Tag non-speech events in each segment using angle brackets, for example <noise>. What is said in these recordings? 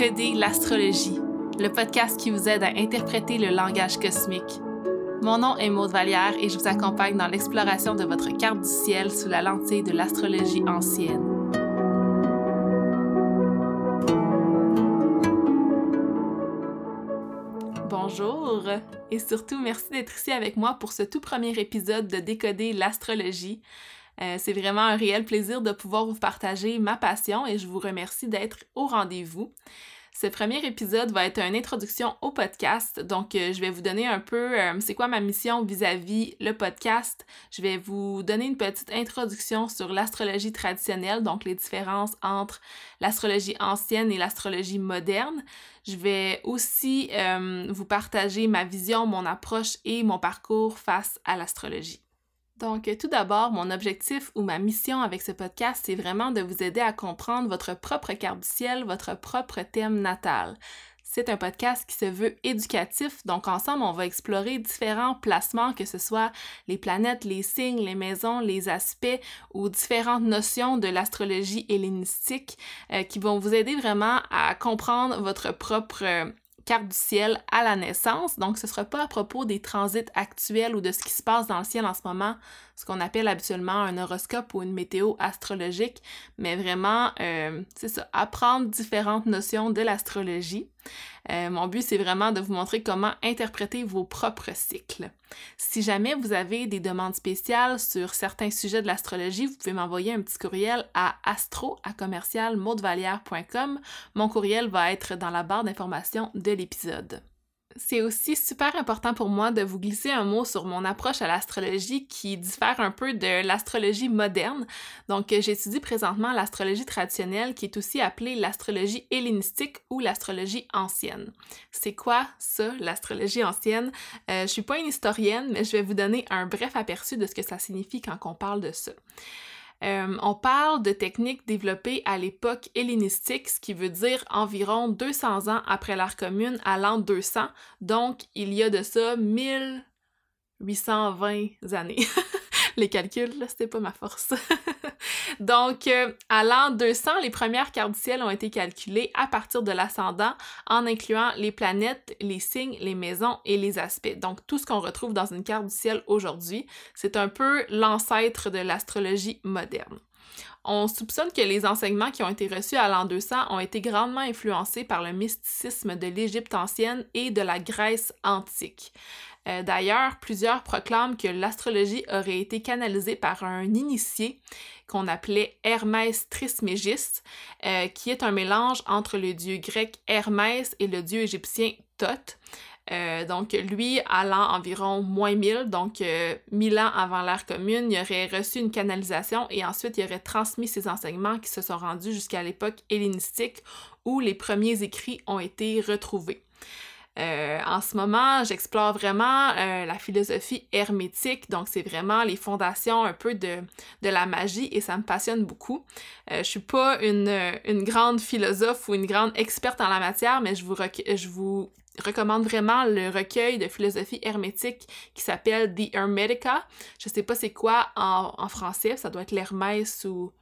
Décoder l'astrologie, le podcast qui vous aide à interpréter le langage cosmique. Mon nom est Maude Vallière et je vous accompagne dans l'exploration de votre carte du ciel sous la lentille de l'astrologie ancienne. Bonjour et surtout merci d'être ici avec moi pour ce tout premier épisode de Décoder l'astrologie. Euh, c'est vraiment un réel plaisir de pouvoir vous partager ma passion et je vous remercie d'être au rendez-vous. Ce premier épisode va être une introduction au podcast. Donc, euh, je vais vous donner un peu euh, c'est quoi ma mission vis-à-vis le podcast. Je vais vous donner une petite introduction sur l'astrologie traditionnelle, donc les différences entre l'astrologie ancienne et l'astrologie moderne. Je vais aussi vous partager ma vision, mon approche et mon parcours face à l'astrologie. Donc, tout d'abord, mon objectif ou ma mission avec ce podcast, c'est vraiment de vous aider à comprendre votre propre carte du ciel, votre propre thème natal. C'est un podcast qui se veut éducatif, donc ensemble, on va explorer différents placements, que ce soit les planètes, les signes, les maisons, les aspects ou différentes notions de l'astrologie hellénistique euh, qui vont vous aider vraiment à comprendre votre propre carte du ciel à la naissance. Donc, ce ne sera pas à propos des transits actuels ou de ce qui se passe dans le ciel en ce moment, ce qu'on appelle habituellement un horoscope ou une météo astrologique, mais vraiment, euh, c'est ça, apprendre différentes notions de l'astrologie. Euh, mon but, c'est vraiment de vous montrer comment interpréter vos propres cycles. Si jamais vous avez des demandes spéciales sur certains sujets de l'astrologie, vous pouvez m'envoyer un petit courriel à astro à Mon courriel va être dans la barre d'information de l'épisode c'est aussi super important pour moi de vous glisser un mot sur mon approche à l'astrologie qui diffère un peu de l'astrologie moderne. Donc, euh, j'étudie présentement l'astrologie traditionnelle qui est aussi appelée l'astrologie hellénistique ou l'astrologie ancienne. C'est quoi ça, l'astrologie ancienne? Euh, je suis pas une historienne, mais je vais vous donner un bref aperçu de ce que ça signifie quand on parle de ça. Euh, on parle de techniques développées à l'époque hellénistique, ce qui veut dire environ 200 ans après l'ère commune à l'an 200. Donc, il y a de ça 1820 années. <laughs> les calculs, là, c'était pas ma force. <laughs> Donc, euh, à l'an 200, les premières cartes du ciel ont été calculées à partir de l'ascendant en incluant les planètes, les signes, les maisons et les aspects. Donc, tout ce qu'on retrouve dans une carte du ciel aujourd'hui, c'est un peu l'ancêtre de l'astrologie moderne. On soupçonne que les enseignements qui ont été reçus à l'an 200 ont été grandement influencés par le mysticisme de l'Égypte ancienne et de la Grèce antique. Euh, d'ailleurs, plusieurs proclament que l'astrologie aurait été canalisée par un initié qu'on appelait Hermès Trismégiste, euh, qui est un mélange entre le dieu grec Hermès et le dieu égyptien Thoth. Euh, donc, lui, à l'an environ moins 1000, donc 1000 ans avant l'ère commune, il aurait reçu une canalisation et ensuite il aurait transmis ses enseignements qui se sont rendus jusqu'à l'époque hellénistique où les premiers écrits ont été retrouvés. Euh, en ce moment, j'explore vraiment euh, la philosophie hermétique, donc c'est vraiment les fondations un peu de, la magie et ça me passionne beaucoup. Euh, je suis pas une, une, grande philosophe ou une grande experte en la matière, mais je vous, je vous recommande vraiment le recueil de philosophie hermétique qui s'appelle The Hermetica. Je sais pas c'est quoi en, français, ça doit être l'Hermès ou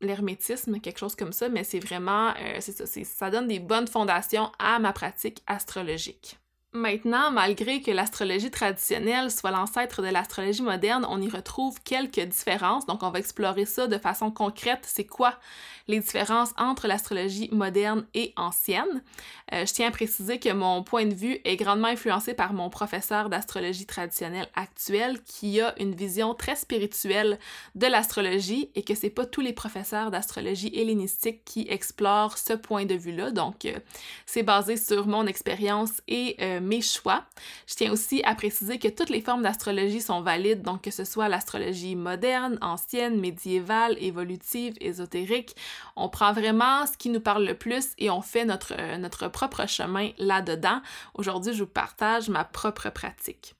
l'hermétisme, quelque chose comme ça, mais c'est vraiment, euh, ça, ça donne des bonnes fondations à ma pratique astrologique. Maintenant, malgré que l'astrologie traditionnelle soit l'ancêtre de l'astrologie moderne, on y retrouve quelques différences. Donc, on va explorer ça de façon concrète. C'est quoi les différences entre l'astrologie moderne et ancienne? Euh, je tiens à préciser que mon point de vue est grandement influencé par mon professeur d'astrologie traditionnelle actuel qui a une vision très spirituelle de l'astrologie et que c'est pas tous les professeurs d'astrologie hellénistique qui explorent ce point de vue-là. Donc, euh, c'est basé sur mon expérience et euh, mes choix. Je tiens aussi à préciser que toutes les formes d'astrologie sont valides, donc que ce soit l'astrologie moderne, ancienne, médiévale, évolutive, ésotérique. On prend vraiment ce qui nous parle le plus et on fait notre, euh, notre propre chemin là-dedans. Aujourd'hui, je vous partage ma propre pratique.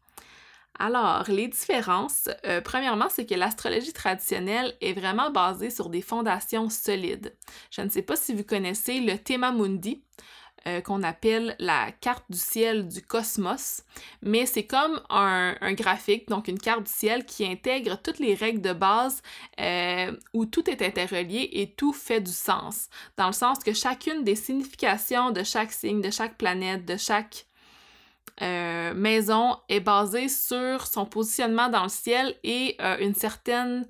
Alors, les différences, euh, premièrement, c'est que l'astrologie traditionnelle est vraiment basée sur des fondations solides. Je ne sais pas si vous connaissez le Tema Mundi. Euh, qu'on appelle la carte du ciel du cosmos, mais c'est comme un, graphique, donc une carte du ciel qui intègre toutes les règles de base euh, où tout est interrelié et tout fait du sens, dans le sens que chacune des significations de chaque signe, de chaque planète, de chaque euh, maison est basée sur son positionnement dans le ciel et une certaine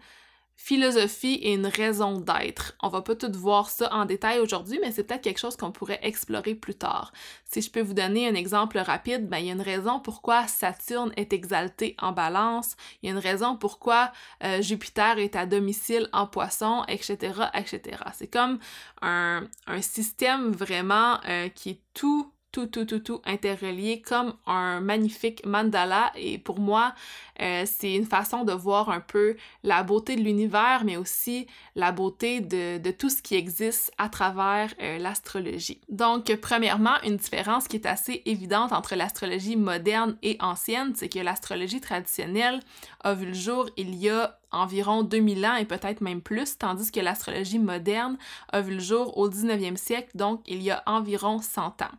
philosophie et une raison d'être. On va pas tout voir ça en détail aujourd'hui, mais c'est peut-être quelque chose qu'on pourrait explorer plus tard. Si je peux vous donner un exemple rapide, ben, il y a une raison pourquoi Saturne est exalté en balance, il y a une raison pourquoi euh, Jupiter est à domicile en poisson, etc., etc. C'est comme un, système vraiment euh, qui est tout tout, tout, tout, tout interrelié comme un magnifique mandala. Et pour moi, euh, c'est une façon de voir un peu la beauté de l'univers, mais aussi la beauté de, de, tout ce qui existe à travers euh, l'astrologie. Donc, premièrement, une différence qui est assez évidente entre l'astrologie moderne et ancienne, c'est que l'astrologie traditionnelle a vu le jour il y a environ 2000 ans et peut-être même plus, tandis que l'astrologie moderne a vu le jour au 19e siècle, donc il y a environ 100 ans.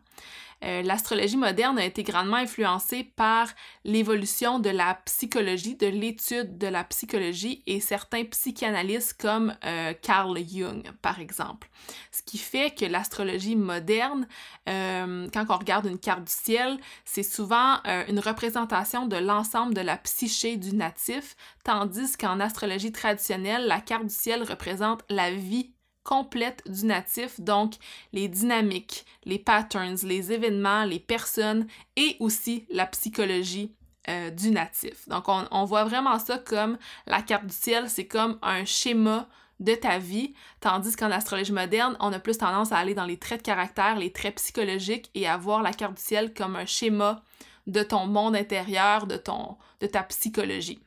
Euh, l'astrologie moderne a été grandement influencée par l'évolution de la psychologie, de l'étude de la psychologie et certains psychanalystes comme euh, Carl Jung, par exemple. Ce qui fait que l'astrologie moderne, euh, quand on regarde une carte du ciel, c'est souvent une représentation de l'ensemble de la psyché du natif, tandis qu'en astrologie traditionnelle, la carte du ciel représente la vie complète du natif, donc les dynamiques, les patterns, les événements, les personnes et aussi la psychologie euh, du natif. Donc on, voit vraiment ça comme la carte du ciel, c'est comme un schéma de ta vie, tandis qu'en astrologie moderne, on a plus tendance à aller dans les traits de caractère, les traits psychologiques et à voir la carte du ciel comme un schéma de ton monde intérieur, de, ton, de ta psychologie.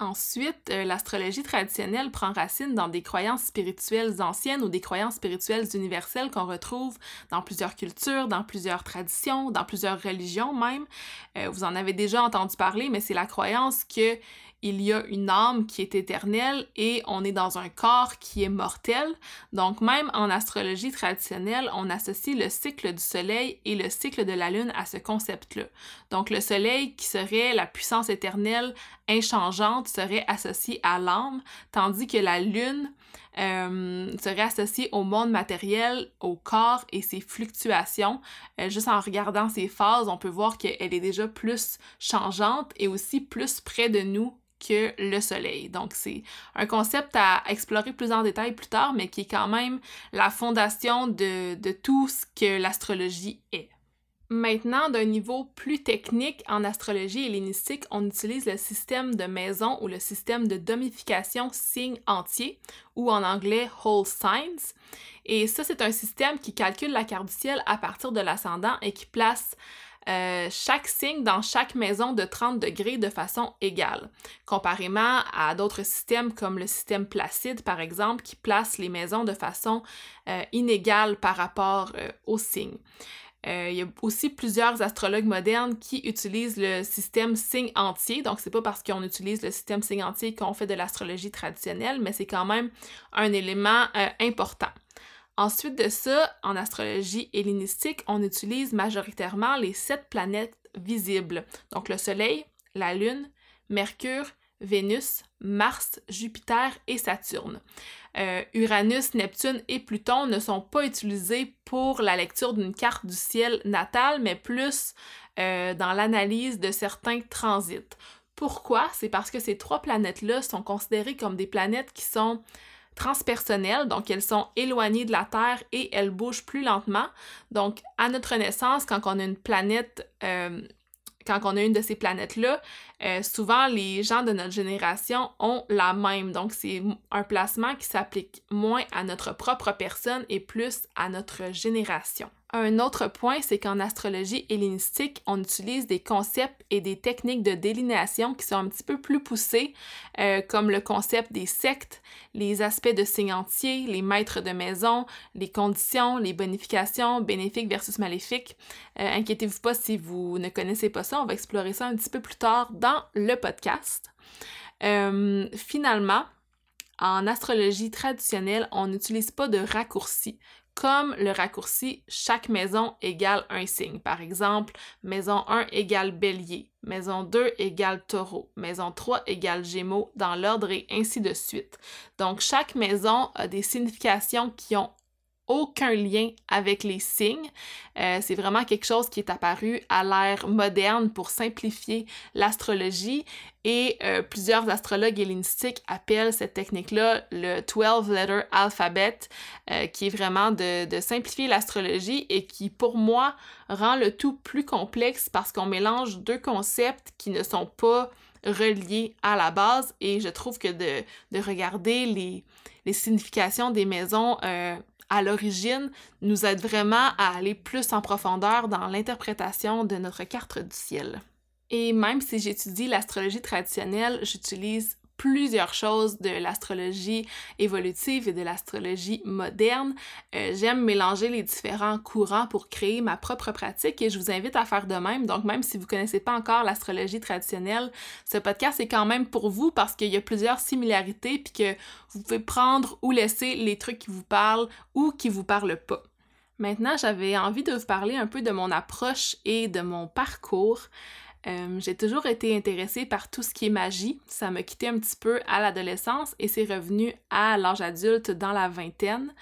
Ensuite, euh, l'astrologie traditionnelle prend racine dans des croyances spirituelles anciennes ou des croyances spirituelles universelles qu'on retrouve dans plusieurs cultures, dans plusieurs traditions, dans plusieurs religions même. Euh, vous en avez déjà entendu parler, mais c'est la croyance que il y a une âme qui est éternelle et on est dans un corps qui est mortel. Donc même en astrologie traditionnelle, on associe le cycle du soleil et le cycle de la lune à ce concept-là. Donc le soleil qui serait la puissance éternelle inchangeante serait associé à l'âme, tandis que la lune euh, serait associée au monde matériel, au corps et ses fluctuations. Euh, juste en regardant ces phases, on peut voir qu'elle est déjà plus changeante et aussi plus près de nous que le soleil. Donc c'est un concept à explorer plus en détail plus tard, mais qui est quand même la fondation de, tout ce que l'astrologie est. Maintenant, d'un niveau plus technique, en astrologie hellénistique, on utilise le système de maison ou le système de domification signe entier, ou en anglais whole signs. Et ça, c'est un système qui calcule la carte du ciel à partir de l'ascendant et qui place euh, chaque signe dans chaque maison de 30 degrés de façon égale, comparément à d'autres systèmes comme le système Placide, par exemple, qui place les maisons de façon euh, inégale par rapport euh, aux signes. il y a aussi plusieurs astrologues modernes qui utilisent le système signe entier. Donc, c'est pas parce qu'on utilise le système signe entier qu'on fait de l'astrologie traditionnelle, mais c'est quand même un élément important. Ensuite de ça, en astrologie hellénistique, on utilise majoritairement les sept planètes visibles. Donc le Soleil, la Lune, Mercure, Vénus, Mars, Jupiter et Saturne. Euh, Uranus, Neptune et Pluton ne sont pas utilisés pour la lecture d'une carte du ciel natal, mais plus euh, dans l'analyse de certains transits. Pourquoi? C'est parce que ces trois planètes-là sont considérées comme des planètes qui sont transpersonnelles, donc elles sont éloignées de la Terre et elles bougent plus lentement. Donc, à notre naissance, quand on a une planète, euh, quand on a une de ces planètes-là, euh, souvent les gens de notre génération ont la même. Donc, c'est un placement qui s'applique moins à notre propre personne et plus à notre génération. Un autre point, c'est qu'en astrologie hellénistique, on utilise des concepts et des techniques de délinéation qui sont un petit peu plus poussés, euh, comme le concept des sectes, les aspects de signes entiers, les maîtres de maison, les conditions, les bonifications, bénéfiques versus maléfiques. Euh, inquiétez-vous pas si vous ne connaissez pas ça, on va explorer ça un petit peu plus tard dans le podcast. Euh, finalement, en astrologie traditionnelle, on n'utilise pas de raccourcis comme le raccourci chaque maison égale un signe. Par exemple, maison 1 égale bélier, maison 2 égale taureau, maison 3 égale gémeaux, dans l'ordre et ainsi de suite. Donc, chaque maison a des significations qui ont aucun lien avec les signes. Euh, c'est vraiment quelque chose qui est apparu à l'ère moderne pour simplifier l'astrologie et euh, plusieurs astrologues hellénistiques appellent cette technique-là le 12-letter alphabet, euh, qui est vraiment de, de simplifier l'astrologie et qui, pour moi, rend le tout plus complexe parce qu'on mélange deux concepts qui ne sont pas reliés à la base et je trouve que de, de regarder les, les significations des maisons à l'origine nous aide vraiment à aller plus en profondeur dans l'interprétation de notre carte du ciel. Et même si j'étudie l'astrologie traditionnelle, j'utilise plusieurs choses de l'astrologie évolutive et de l'astrologie moderne. Euh, j'aime mélanger les différents courants pour créer ma propre pratique et je vous invite à faire de même. Donc même si vous ne connaissez pas encore l'astrologie traditionnelle, ce podcast est quand même pour vous parce qu'il y a plusieurs similarités puis que vous pouvez prendre ou laisser les trucs qui vous parlent ou qui vous parlent pas. Maintenant, j'avais envie de vous parler un peu de mon approche et de mon parcours. Euh, j'ai toujours été intéressée par tout ce qui est magie. Ça m'a quitté un petit peu à l'adolescence et c'est revenu à l'âge adulte dans la vingtaine.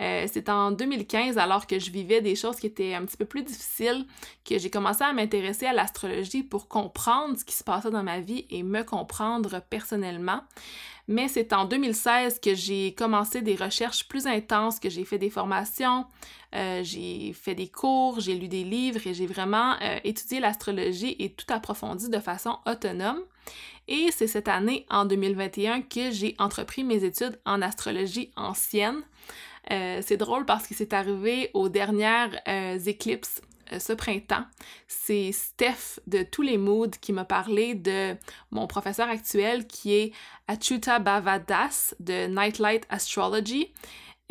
Euh, c'est en 2015, alors que je vivais des choses qui étaient un petit peu plus difficiles, que j'ai commencé à m'intéresser à l'astrologie pour comprendre ce qui se passait dans ma vie et me comprendre personnellement. Mais c'est en 2016 que j'ai commencé des recherches plus intenses, que j'ai fait des formations, euh, j'ai fait des cours, j'ai lu des livres et j'ai vraiment euh, étudié l'astrologie et tout approfondi de façon autonome. Et c'est cette année, en 2021, que j'ai entrepris mes études en astrologie ancienne. Euh, c'est drôle parce que c'est arrivé aux dernières éclipses ce printemps. C'est Steph de Tous les Moods qui m'a parlé de mon professeur actuel qui est Achuta Bavadas de Nightlight Astrology.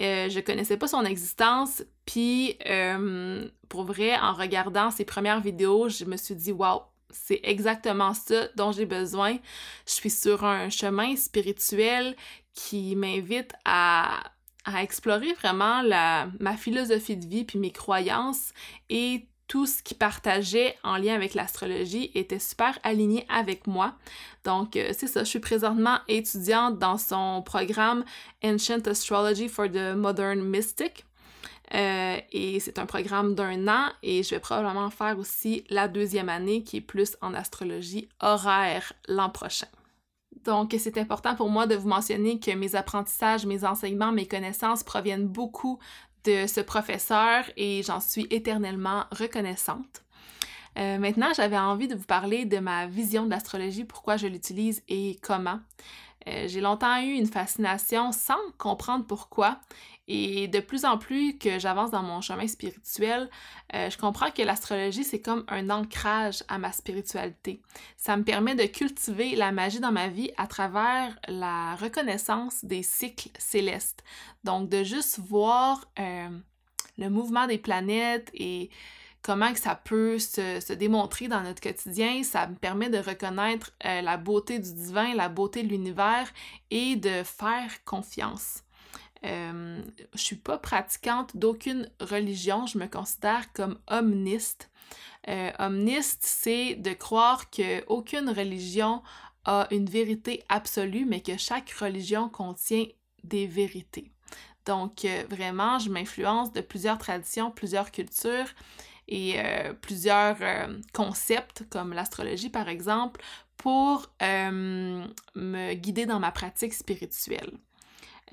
Euh, je connaissais pas son existence, puis euh, pour vrai, en regardant ses premières vidéos, je me suis dit waouh, c'est exactement ça dont j'ai besoin. Je suis sur un chemin spirituel qui m'invite à à explorer vraiment la, ma philosophie de vie puis mes croyances et tout ce qu'il partageait en lien avec l'astrologie était super aligné avec moi. Donc, euh, c'est ça, je suis présentement étudiante dans son programme Ancient Astrology for the Modern Mystic. Euh, et c'est un programme d'un an et je vais probablement faire aussi la deuxième année qui est plus en astrologie horaire l'an prochain. Donc, c'est important pour moi de vous mentionner que mes apprentissages, mes enseignements, mes connaissances proviennent beaucoup de ce professeur et j'en suis éternellement reconnaissante. Euh, maintenant, j'avais envie de vous parler de ma vision de l'astrologie, pourquoi je l'utilise et comment. Euh, j'ai longtemps eu une fascination sans comprendre pourquoi et de plus en plus que j'avance dans mon chemin spirituel, euh, je comprends que l'astrologie, c'est comme un ancrage à ma spiritualité. Ça me permet de cultiver la magie dans ma vie à travers la reconnaissance des cycles célestes. Donc, de juste voir euh, le mouvement des planètes et comment que ça peut se, démontrer dans notre quotidien, ça me permet de reconnaître euh, la beauté du divin, la beauté de l'univers et de faire confiance. Euh, je suis pas pratiquante d'aucune religion, je me considère comme omniste. Euh, omniste, c'est de croire qu'aucune religion a une vérité absolue, mais que chaque religion contient des vérités. Donc, euh, vraiment, je m'influence de plusieurs traditions, plusieurs cultures et euh, plusieurs concepts, comme l'astrologie par exemple, pour me guider dans ma pratique spirituelle.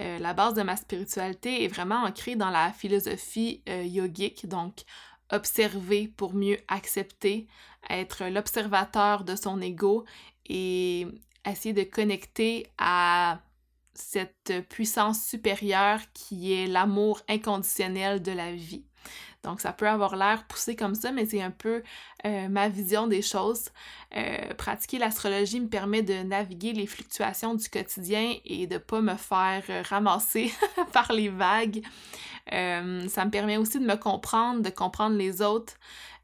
Euh, la base de ma spiritualité est vraiment ancrée dans la philosophie euh, yogique, donc observer pour mieux accepter, être l'observateur de son ego et essayer de connecter à cette puissance supérieure qui est l'amour inconditionnel de la vie. Donc, ça peut avoir l'air poussé comme ça, mais c'est un peu euh, ma vision des choses. Euh, pratiquer l'astrologie me permet de naviguer les fluctuations du quotidien et de ne pas me faire euh, ramasser <laughs> par les vagues. ça me permet aussi de me comprendre, de comprendre les autres.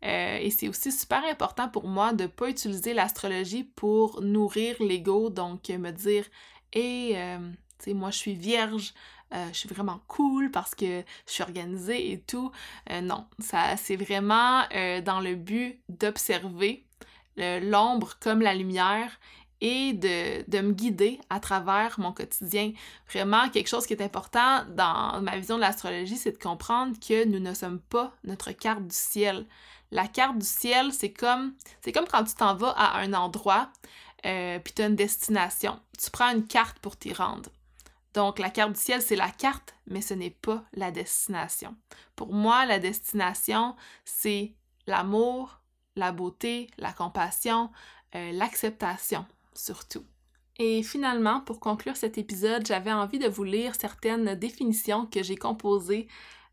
et c'est aussi super important pour moi de ne pas utiliser l'astrologie pour nourrir l'ego, donc me dire, hé, hey, moi je suis vierge, euh, je suis vraiment cool parce que je suis organisée et tout. Euh, non, c'est vraiment dans le but d'observer l'ombre comme la lumière et de, me guider à travers mon quotidien. Vraiment, quelque chose qui est important dans ma vision de l'astrologie, c'est de comprendre que nous ne sommes pas notre carte du ciel. La carte du ciel, c'est comme, c'est comme quand tu t'en vas à un endroit, euh, puis tu as une destination. Tu prends une carte pour t'y rendre. Donc, la carte du ciel, c'est la carte, mais ce n'est pas la destination. Pour moi, la destination, c'est l'amour, la beauté, la compassion, euh, l'acceptation surtout. Et finalement, pour conclure cet épisode, j'avais envie de vous lire certaines définitions que j'ai composées,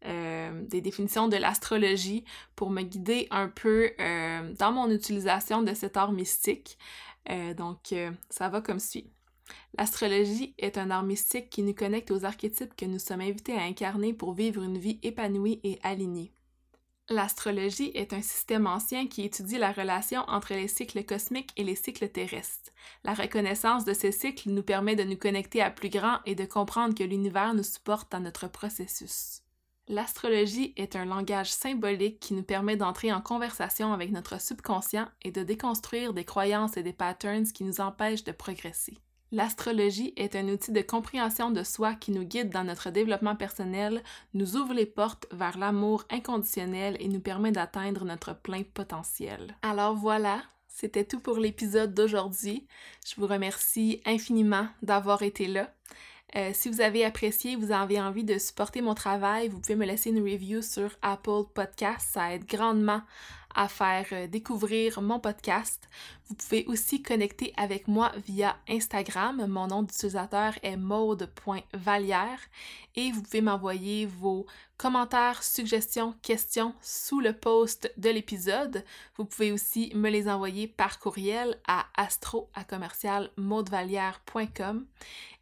euh, des définitions de l'astrologie, pour me guider un peu euh, dans mon utilisation de cet art mystique. Donc, ça va comme suit. L'astrologie est un art mystique qui nous connecte aux archétypes que nous sommes invités à incarner pour vivre une vie épanouie et alignée. L'astrologie est un système ancien qui étudie la relation entre les cycles cosmiques et les cycles terrestres. La reconnaissance de ces cycles nous permet de nous connecter à plus grand et de comprendre que l'univers nous supporte dans notre processus. L'astrologie est un langage symbolique qui nous permet d'entrer en conversation avec notre subconscient et de déconstruire des croyances et des patterns qui nous empêchent de progresser. L'astrologie est un outil de compréhension de soi qui nous guide dans notre développement personnel, nous ouvre les portes vers l'amour inconditionnel et nous permet d'atteindre notre plein potentiel. Alors voilà, c'était tout pour l'épisode d'aujourd'hui. Je vous remercie infiniment d'avoir été là. Euh, si vous avez apprécié, vous avez envie de supporter mon travail, vous pouvez me laisser une review sur Apple Podcast. Ça aide grandement à faire euh, découvrir mon podcast. Vous pouvez aussi connecter avec moi via Instagram. Mon nom d'utilisateur est maude.valière et vous pouvez m'envoyer vos commentaires, suggestions, questions sous le post de l'épisode. Vous pouvez aussi me les envoyer par courriel à astro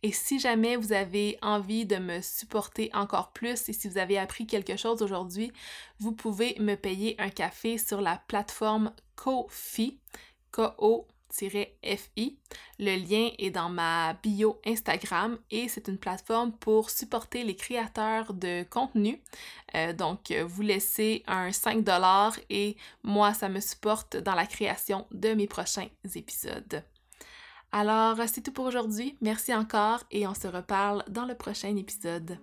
Et si jamais vous avez envie de me supporter encore plus et si vous avez appris quelque chose aujourd'hui, vous pouvez me payer un café sur la plateforme Ko-fi, Ko-fi. Le lien est dans ma bio Instagram et c'est une plateforme pour supporter les créateurs de contenu. Euh, donc, vous laissez un 5$ et moi, ça me supporte dans la création de mes prochains épisodes. Alors, c'est tout pour aujourd'hui. Merci encore et on se reparle dans le prochain épisode.